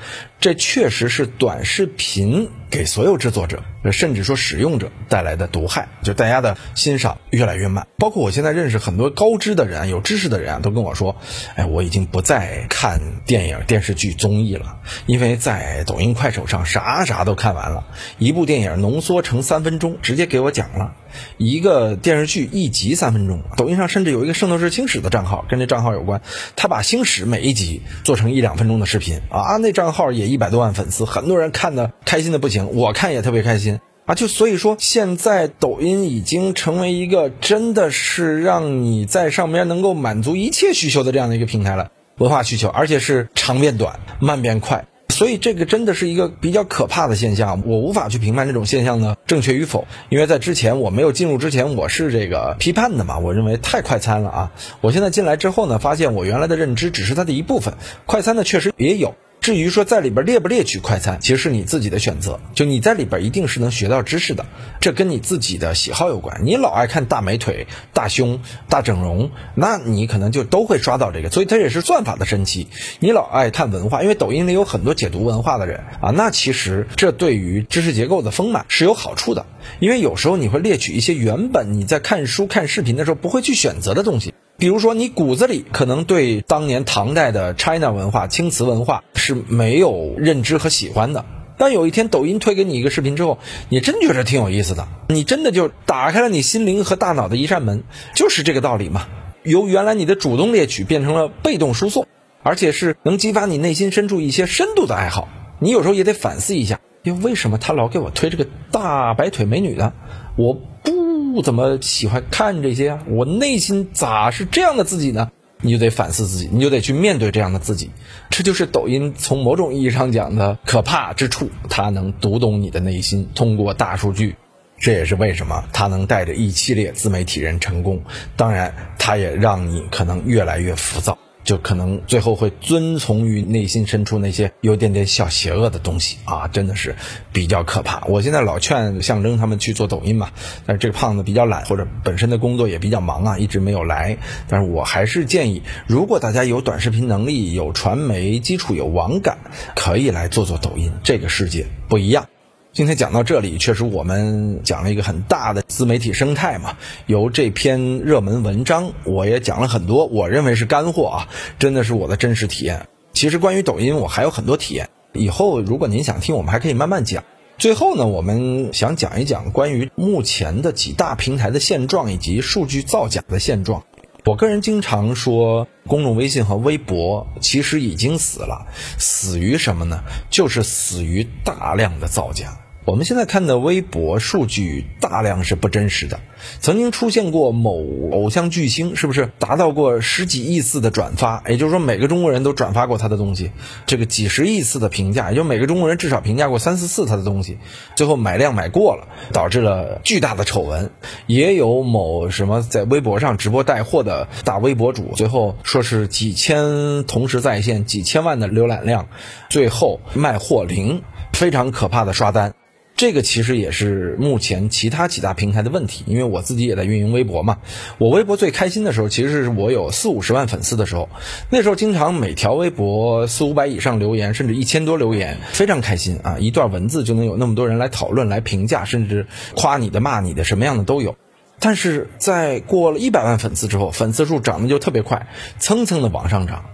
这确实是短视频给所有制作者，甚至说使用者带来的毒害，就大家的欣赏越来越慢。包括我现在认识很多高知的人、有知识的人啊，都跟我说，哎，我已经不再看电影、电视剧、综艺了，因为在抖音、快手上啥啥都看完了，一部电影浓缩成三分钟，直接给我讲了。一个电视剧一集三分钟，抖音上甚至有一个《圣斗士星矢》的账号，跟这账号有关，他把星矢每一集做成一两分钟的视频啊，那账号也一百多万粉丝，很多人看的开心的不行，我看也特别开心啊。就所以说，现在抖音已经成为一个真的是让你在上面能够满足一切需求的这样的一个平台了，文化需求，而且是长变短，慢变快。所以这个真的是一个比较可怕的现象，我无法去评判这种现象呢正确与否，因为在之前我没有进入之前，我是这个批判的嘛，我认为太快餐了啊。我现在进来之后呢，发现我原来的认知只是它的一部分，快餐呢确实也有。至于说在里边猎不猎取快餐，其实是你自己的选择。就你在里边一定是能学到知识的，这跟你自己的喜好有关。你老爱看大美腿、大胸、大整容，那你可能就都会刷到这个。所以它也是算法的神奇。你老爱看文化，因为抖音里有很多解读文化的人啊，那其实这对于知识结构的丰满是有好处的。因为有时候你会猎取一些原本你在看书看视频的时候不会去选择的东西。比如说，你骨子里可能对当年唐代的 China 文化、青瓷文化是没有认知和喜欢的，当有一天抖音推给你一个视频之后，你真觉得挺有意思的，你真的就打开了你心灵和大脑的一扇门，就是这个道理嘛。由原来你的主动猎取变成了被动输送，而且是能激发你内心深处一些深度的爱好。你有时候也得反思一下，哟，为什么他老给我推这个大白腿美女的？我不不怎么喜欢看这些，我内心咋是这样的自己呢？你就得反思自己，你就得去面对这样的自己。这就是抖音从某种意义上讲的可怕之处，它能读懂你的内心，通过大数据。这也是为什么它能带着一系列自媒体人成功。当然，它也让你可能越来越浮躁。就可能最后会遵从于内心深处那些有点点小邪恶的东西啊，真的是比较可怕。我现在老劝象征他们去做抖音嘛，但是这个胖子比较懒，或者本身的工作也比较忙啊，一直没有来。但是我还是建议，如果大家有短视频能力、有传媒基础、有网感，可以来做做抖音。这个世界不一样。今天讲到这里，确实我们讲了一个很大的自媒体生态嘛。由这篇热门文章，我也讲了很多，我认为是干货啊，真的是我的真实体验。其实关于抖音，我还有很多体验。以后如果您想听，我们还可以慢慢讲。最后呢，我们想讲一讲关于目前的几大平台的现状以及数据造假的现状。我个人经常说，公众微信和微博其实已经死了，死于什么呢？就是死于大量的造假。我们现在看的微博数据大量是不真实的，曾经出现过某偶像巨星，是不是达到过十几亿次的转发？也就是说，每个中国人都转发过他的东西，这个几十亿次的评价，也就每个中国人至少评价过三四次他的东西，最后买量买过了，导致了巨大的丑闻。也有某什么在微博上直播带货的大微博主，最后说是几千同时在线，几千万的浏览量，最后卖货零，非常可怕的刷单。这个其实也是目前其他几大平台的问题，因为我自己也在运营微博嘛。我微博最开心的时候，其实是我有四五十万粉丝的时候，那时候经常每条微博四五百以上留言，甚至一千多留言，非常开心啊！一段文字就能有那么多人来讨论、来评价，甚至夸你的、骂你的，什么样的都有。但是在过了一百万粉丝之后，粉丝数涨得就特别快，蹭蹭的往上涨。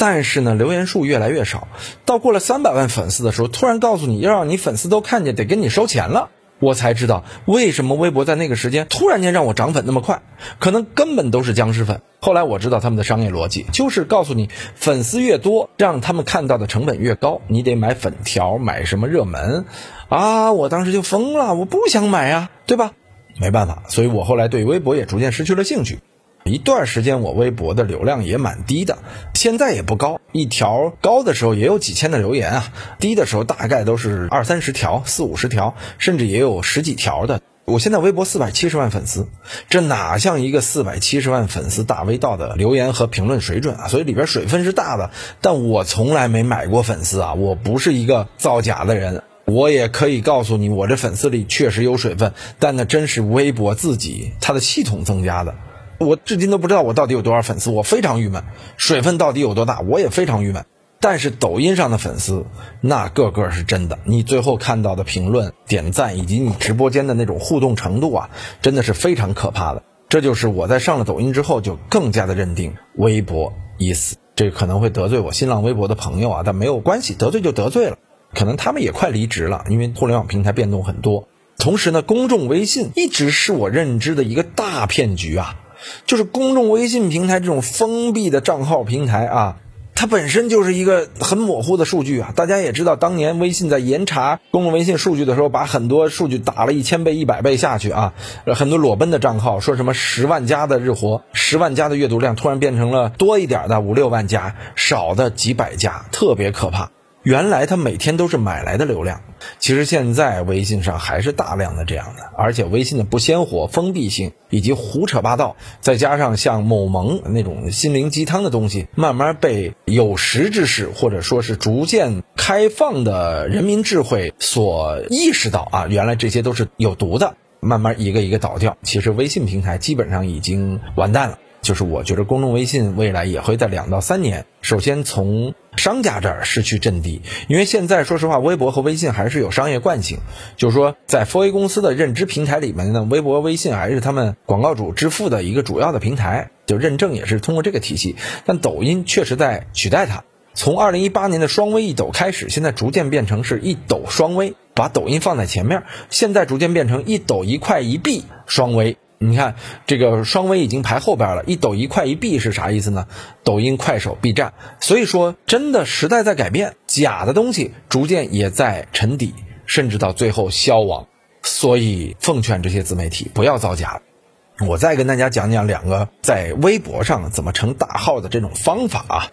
但是呢，留言数越来越少，到过了三百万粉丝的时候，突然告诉你要让你粉丝都看见，得跟你收钱了，我才知道为什么微博在那个时间突然间让我涨粉那么快，可能根本都是僵尸粉。后来我知道他们的商业逻辑就是告诉你，粉丝越多，让他们看到的成本越高，你得买粉条，买什么热门，啊，我当时就疯了，我不想买呀，对吧？没办法，所以我后来对微博也逐渐失去了兴趣。一段时间，我微博的流量也蛮低的，现在也不高，一条高的时候也有几千的留言啊，低的时候大概都是二三十条、四五十条，甚至也有十几条的。我现在微博四百七十万粉丝，这哪像一个四百七十万粉丝大 V 道的留言和评论水准啊？所以里边水分是大的，但我从来没买过粉丝啊，我不是一个造假的人，我也可以告诉你，我这粉丝里确实有水分，但那真是微博自己它的系统增加的。我至今都不知道我到底有多少粉丝，我非常郁闷。水分到底有多大，我也非常郁闷。但是抖音上的粉丝，那个个是真的。你最后看到的评论、点赞以及你直播间的那种互动程度啊，真的是非常可怕的。这就是我在上了抖音之后，就更加的认定微博已死。这可能会得罪我新浪微博的朋友啊，但没有关系，得罪就得罪了。可能他们也快离职了，因为互联网平台变动很多。同时呢，公众微信一直是我认知的一个大骗局啊。就是公众微信平台这种封闭的账号平台啊，它本身就是一个很模糊的数据啊。大家也知道，当年微信在严查公众微信数据的时候，把很多数据打了一千倍、一百倍下去啊。很多裸奔的账号，说什么十万加的日活、十万加的阅读量，突然变成了多一点的五六万加，少的几百加，特别可怕。原来他每天都是买来的流量，其实现在微信上还是大量的这样的，而且微信的不鲜活、封闭性以及胡扯八道，再加上像某萌那种心灵鸡汤的东西，慢慢被有识之士或者说是逐渐开放的人民智慧所意识到啊，原来这些都是有毒的，慢慢一个一个倒掉。其实微信平台基本上已经完蛋了。就是我觉得公众微信未来也会在两到三年，首先从商家这儿失去阵地，因为现在说实话，微博和微信还是有商业惯性。就是说，在 f A 公司的认知平台里面呢，微博、微信还是他们广告主支付的一个主要的平台，就认证也是通过这个体系。但抖音确实在取代它。从二零一八年的双微一抖开始，现在逐渐变成是一抖双微，把抖音放在前面，现在逐渐变成一抖一块一币双微。你看这个双微已经排后边了，一抖一块一币是啥意思呢？抖音、快手、B 站。所以说，真的时代在改变，假的东西逐渐也在沉底，甚至到最后消亡。所以奉劝这些自媒体不要造假。我再跟大家讲讲两个在微博上怎么成大号的这种方法啊，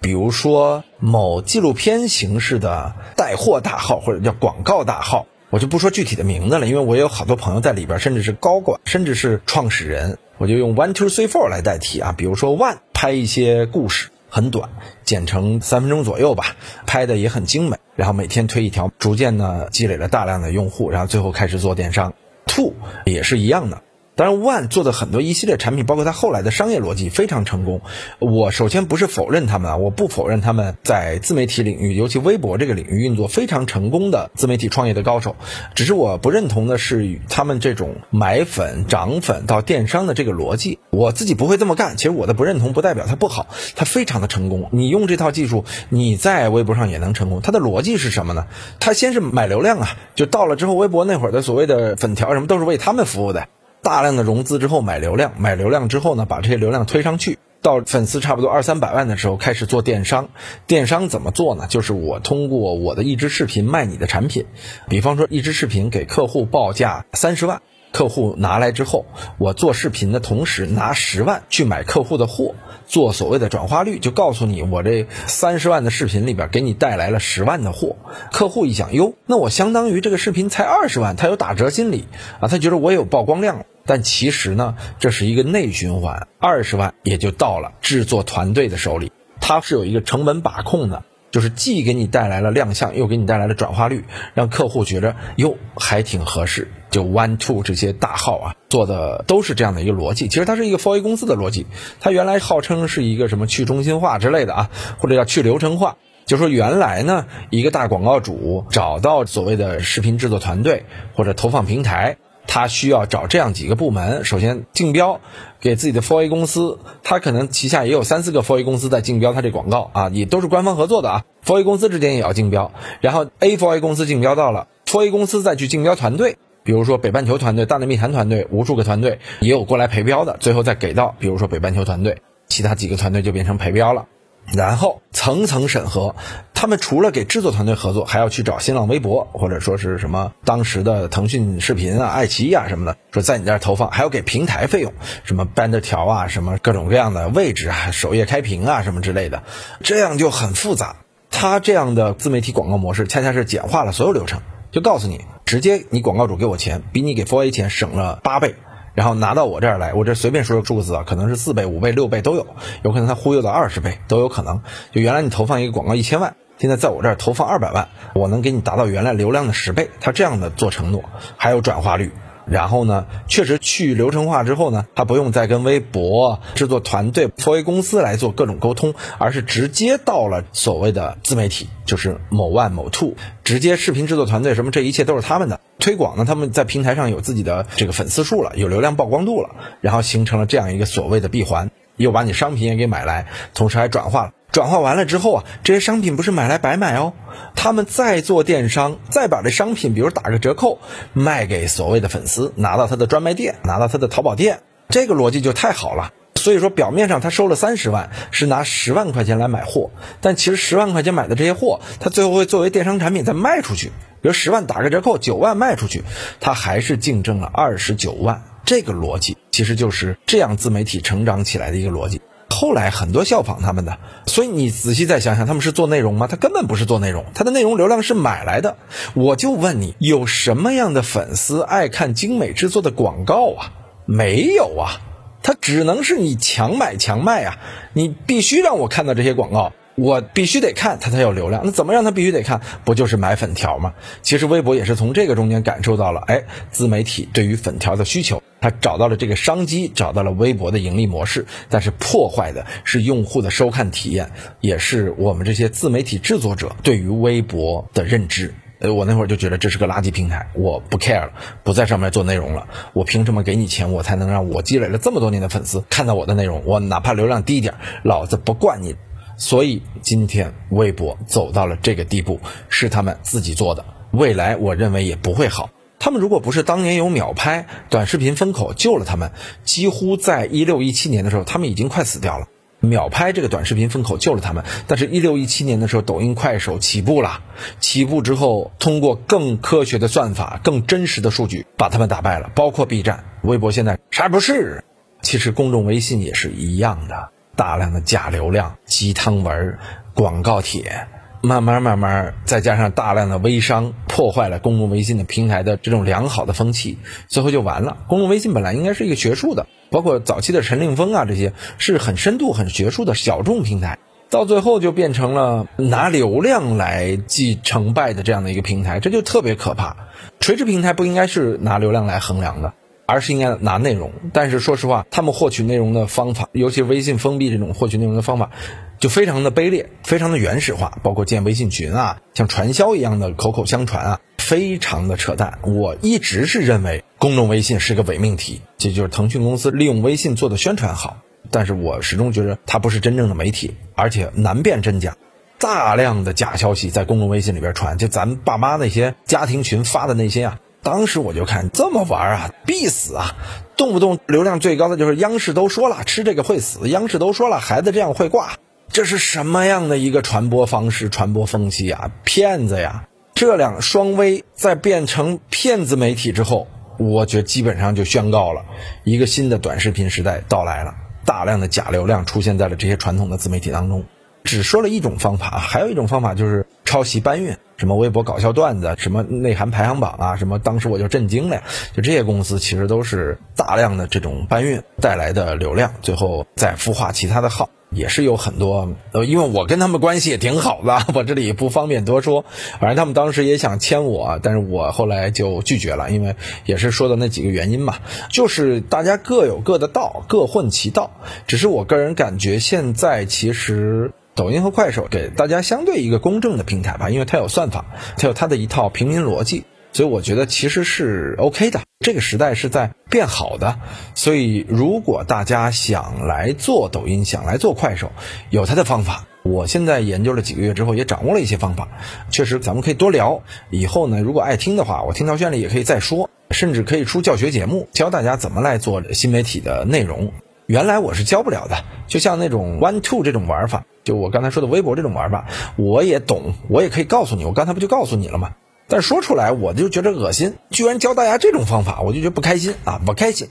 比如说某纪录片形式的带货大号或者叫广告大号。我就不说具体的名字了，因为我有好多朋友在里边，甚至是高管，甚至是创始人，我就用 one two three four 来代替啊。比如说 one 拍一些故事很短，剪成三分钟左右吧，拍的也很精美，然后每天推一条，逐渐呢积累了大量的用户，然后最后开始做电商。two 也是一样的。当然，One 做的很多一系列产品，包括它后来的商业逻辑非常成功。我首先不是否认他们啊，我不否认他们在自媒体领域，尤其微博这个领域运作非常成功的自媒体创业的高手。只是我不认同的是他们这种买粉涨粉到电商的这个逻辑。我自己不会这么干。其实我的不认同不代表它不好，它非常的成功。你用这套技术，你在微博上也能成功。它的逻辑是什么呢？它先是买流量啊，就到了之后，微博那会儿的所谓的粉条什么都是为他们服务的。大量的融资之后买流量，买流量之后呢，把这些流量推上去，到粉丝差不多二三百万的时候开始做电商。电商怎么做呢？就是我通过我的一支视频卖你的产品，比方说一支视频给客户报价三十万，客户拿来之后，我做视频的同时拿十万去买客户的货。做所谓的转化率，就告诉你，我这三十万的视频里边给你带来了十万的货。客户一想，哟，那我相当于这个视频才二十万，他有打折心理啊，他觉得我有曝光量。但其实呢，这是一个内循环，二十万也就到了制作团队的手里，它是有一个成本把控的。就是既给你带来了亮相，又给你带来了转化率，让客户觉着哟还挺合适。就 One Two 这些大号啊，做的都是这样的一个逻辑。其实它是一个 f o r A 公司的逻辑，它原来号称是一个什么去中心化之类的啊，或者叫去流程化。就说原来呢，一个大广告主找到所谓的视频制作团队或者投放平台。他需要找这样几个部门，首先竞标，给自己的 4A 公司，他可能旗下也有三四个 4A 公司在竞标他这广告啊，也都是官方合作的啊，4A 公司之间也要竞标，然后 A4A 公司竞标到了，4A 公司再去竞标团队，比如说北半球团队、大内密谈团队，无数个团队也有过来陪标的，最后再给到，比如说北半球团队，其他几个团队就变成陪标了。然后层层审核，他们除了给制作团队合作，还要去找新浪微博或者说是什么当时的腾讯视频啊、爱奇艺啊什么的，说在你这儿投放，还要给平台费用，什么 banner 条啊，什么各种各样的位置啊、首页开屏啊什么之类的，这样就很复杂。他这样的自媒体广告模式，恰恰是简化了所有流程，就告诉你，直接你广告主给我钱，比你给 4A 钱省了八倍。然后拿到我这儿来，我这随便说个数字啊，可能是四倍、五倍、六倍都有，有可能他忽悠到二十倍都有可能。就原来你投放一个广告一千万，现在在我这儿投放二百万，我能给你达到原来流量的十倍。他这样的做承诺，还有转化率。然后呢，确实去流程化之后呢，他不用再跟微博制作团队、作为公司来做各种沟通，而是直接到了所谓的自媒体，就是某 one 某 two，直接视频制作团队什么，这一切都是他们的推广呢。他们在平台上有自己的这个粉丝数了，有流量曝光度了，然后形成了这样一个所谓的闭环，又把你商品也给买来，同时还转化了。转化完了之后啊，这些商品不是买来白买哦，他们再做电商，再把这商品，比如打个折扣卖给所谓的粉丝，拿到他的专卖店，拿到他的淘宝店，这个逻辑就太好了。所以说，表面上他收了三十万，是拿十万块钱来买货，但其实十万块钱买的这些货，他最后会作为电商产品再卖出去，比如十万打个折扣，九万卖出去，他还是净挣了二十九万。这个逻辑其实就是这样自媒体成长起来的一个逻辑。后来很多效仿他们的，所以你仔细再想想，他们是做内容吗？他根本不是做内容，他的内容流量是买来的。我就问你，有什么样的粉丝爱看精美制作的广告啊？没有啊，他只能是你强买强卖啊！你必须让我看到这些广告。我必须得看他才有流量，那怎么让他必须得看？不就是买粉条吗？其实微博也是从这个中间感受到了，哎，自媒体对于粉条的需求，他找到了这个商机，找到了微博的盈利模式，但是破坏的是用户的收看体验，也是我们这些自媒体制作者对于微博的认知。呃，我那会儿就觉得这是个垃圾平台，我不 care 了，不在上面做内容了。我凭什么给你钱，我才能让我积累了这么多年的粉丝看到我的内容？我哪怕流量低一点，老子不惯你。所以今天微博走到了这个地步，是他们自己做的，未来我认为也不会好。他们如果不是当年有秒拍短视频风口救了他们，几乎在一六一七年的时候，他们已经快死掉了。秒拍这个短视频风口救了他们，但是，一六一七年的时候，抖音、快手起步了，起步之后，通过更科学的算法、更真实的数据，把他们打败了。包括 B 站、微博，现在啥也不是。其实，公众微信也是一样的，大量的假流量、鸡汤文、广告帖。慢慢慢慢，再加上大量的微商，破坏了公共微信的平台的这种良好的风气，最后就完了。公众微信本来应该是一个学术的，包括早期的陈令峰啊这些，是很深度、很学术的小众平台，到最后就变成了拿流量来计成败的这样的一个平台，这就特别可怕。垂直平台不应该是拿流量来衡量的。而是应该拿内容，但是说实话，他们获取内容的方法，尤其微信封闭这种获取内容的方法，就非常的卑劣，非常的原始化，包括建微信群啊，像传销一样的口口相传啊，非常的扯淡。我一直是认为公众微信是个伪命题，这就是腾讯公司利用微信做的宣传好，但是我始终觉得它不是真正的媒体，而且难辨真假，大量的假消息在公众微信里边传，就咱爸妈那些家庭群发的那些啊。当时我就看这么玩啊，必死啊！动不动流量最高的就是央视都说了吃这个会死，央视都说了孩子这样会挂，这是什么样的一个传播方式、传播风气啊？骗子呀！这两双微在变成骗子媒体之后，我觉得基本上就宣告了一个新的短视频时代到来了，大量的假流量出现在了这些传统的自媒体当中。只说了一种方法，还有一种方法就是抄袭搬运，什么微博搞笑段子，什么内涵排行榜啊，什么当时我就震惊了，就这些公司其实都是大量的这种搬运带来的流量，最后再孵化其他的号，也是有很多。呃，因为我跟他们关系也挺好的，我这里不方便多说。反正他们当时也想签我，但是我后来就拒绝了，因为也是说的那几个原因嘛，就是大家各有各的道，各混其道。只是我个人感觉现在其实。抖音和快手给大家相对一个公正的平台吧，因为它有算法，它有它的一套平民逻辑，所以我觉得其实是 OK 的。这个时代是在变好的，所以如果大家想来做抖音，想来做快手，有它的方法。我现在研究了几个月之后，也掌握了一些方法，确实咱们可以多聊。以后呢，如果爱听的话，我听涛轩里也可以再说，甚至可以出教学节目，教大家怎么来做新媒体的内容。原来我是教不了的，就像那种 one two 这种玩法，就我刚才说的微博这种玩法，我也懂，我也可以告诉你，我刚才不就告诉你了吗？但说出来我就觉得恶心，居然教大家这种方法，我就觉得不开心啊，不开心。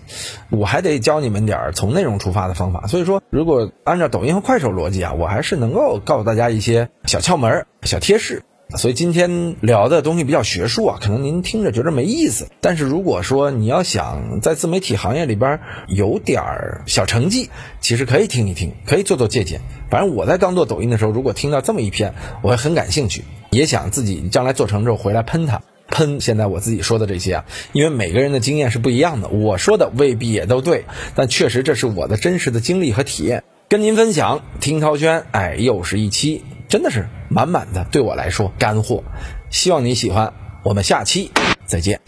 我还得教你们点儿从内容出发的方法。所以说，如果按照抖音和快手逻辑啊，我还是能够告诉大家一些小窍门、小贴士。所以今天聊的东西比较学术啊，可能您听着觉得没意思。但是如果说你要想在自媒体行业里边有点儿小成绩，其实可以听一听，可以做做借鉴。反正我在刚做抖音的时候，如果听到这么一篇，我会很感兴趣，也想自己将来做成之后回来喷他，喷现在我自己说的这些啊。因为每个人的经验是不一样的，我说的未必也都对，但确实这是我的真实的经历和体验，跟您分享。听涛轩，哎，又是一期。真的是满满的，对我来说干货，希望你喜欢。我们下期再见。